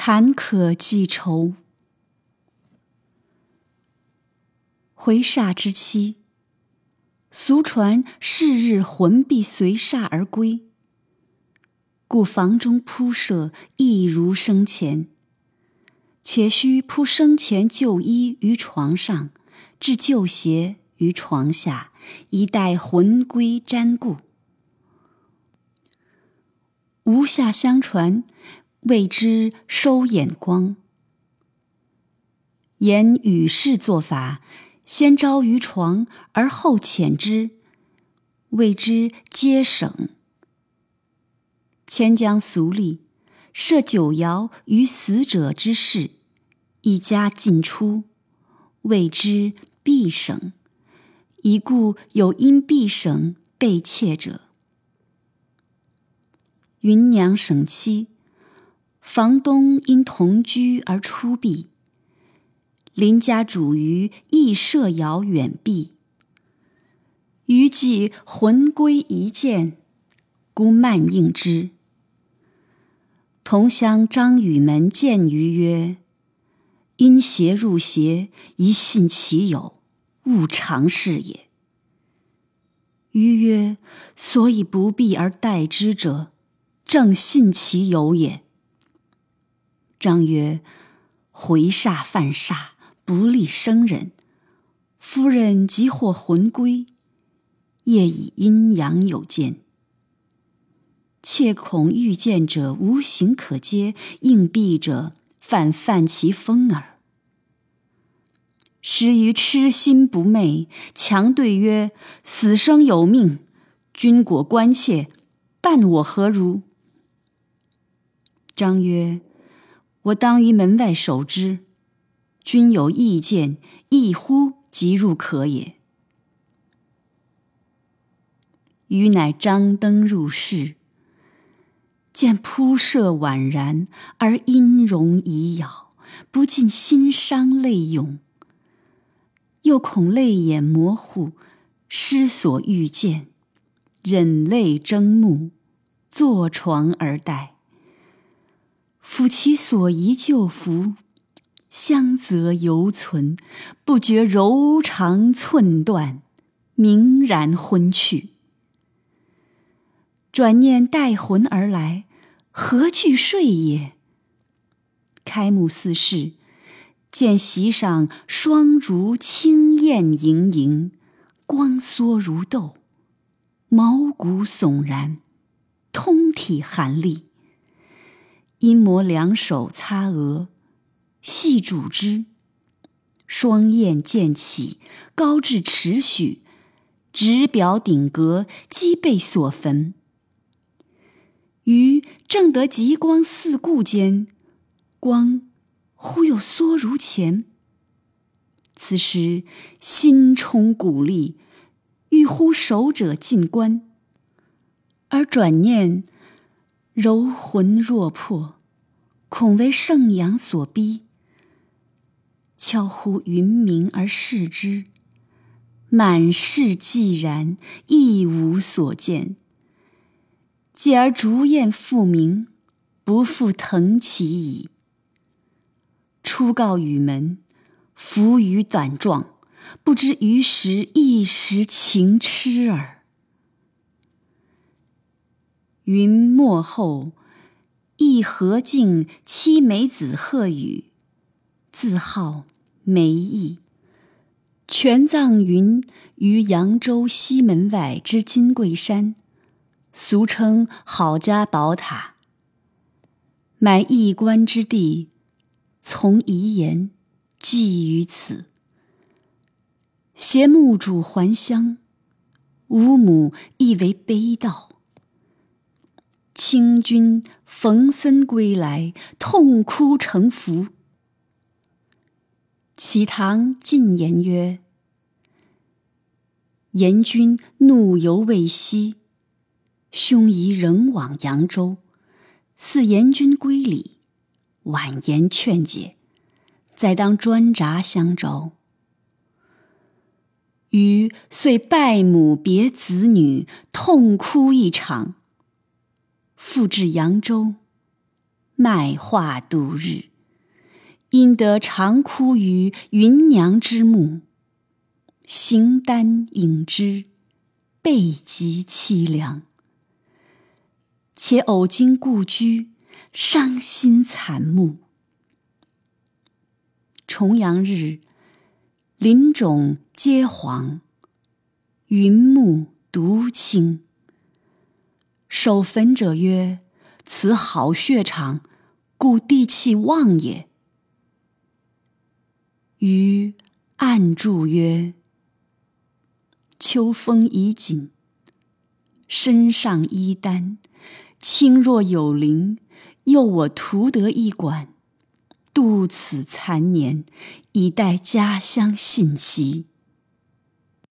坎坷记愁。回煞之期，俗传是日魂必随煞而归，故房中铺设亦如生前。且须铺生前旧衣于床上，置旧鞋于床下，以待魂归瞻顾。无下相传，谓之收眼光。言与世做法，先招于床，而后遣之，谓之接省。迁将俗例，设九爻于死者之室。一家进出，谓之必省。一故有因必省被窃者。云娘省妻，房东因同居而出避。邻家主于亦设爻远避。余既魂归一见，孤慢应之。同乡张宇门见余曰。因邪入邪，宜信其有，勿尝试也。余曰：所以不避而待之者，正信其有也。张曰：回煞犯煞，不利生人。夫人即获魂归，业以阴阳有见。切恐遇见者无形可接，应避者。泛泛其风耳。时于痴心不昧，强对曰：“死生有命，君果关切，伴我何如？”张曰：“我当于门外守之。君有意见，一呼即入可也。”余乃张灯入室。见铺设宛然，而音容已杳，不禁心伤泪涌。又恐泪眼模糊，失所欲见，忍泪睁目，坐床而待。抚其所遗旧服，香泽犹存，不觉柔肠寸断，明然昏去。转念带魂而来。何惧睡也？开目四视，见席上双烛清艳盈盈，光缩如豆，毛骨悚然，通体寒栗。因摩两手擦额，细拄之，双燕渐起，高至尺许，直表顶阁，几被所焚。余正得极光四顾间，光忽又缩如前。此时心充鼓励，欲呼守者进观，而转念柔魂若魄，恐为圣阳所逼。悄呼云名而视之，满室寂然，一无所见。继而烛焰复明，不复腾起矣。初告雨门，浮于胆壮，不知余时一时情痴耳。云墨后，亦何敬妻美子鹤羽，自号梅意，全葬云于扬州西门外之金桂山。俗称郝家宝塔，买一官之地，从遗言寄于此。携墓主还乡，吾母亦为悲悼。清君冯森归来，痛哭成符。启堂进言曰：“严君怒犹未息。”兄宜仍往扬州，似严君归礼，婉言劝解，再当专札相招。余遂拜母别子女，痛哭一场。复至扬州，卖画度日，因得长哭于芸娘之墓，形单影只，倍极凄凉。且偶经故居，伤心惨目。重阳日，林冢皆黄，云木独青。守坟者曰：“此好血场，故地气旺也。”余暗祝曰：“秋风已紧，身上衣单，轻若有灵。佑我图得一馆，度此残年，以待家乡信息。”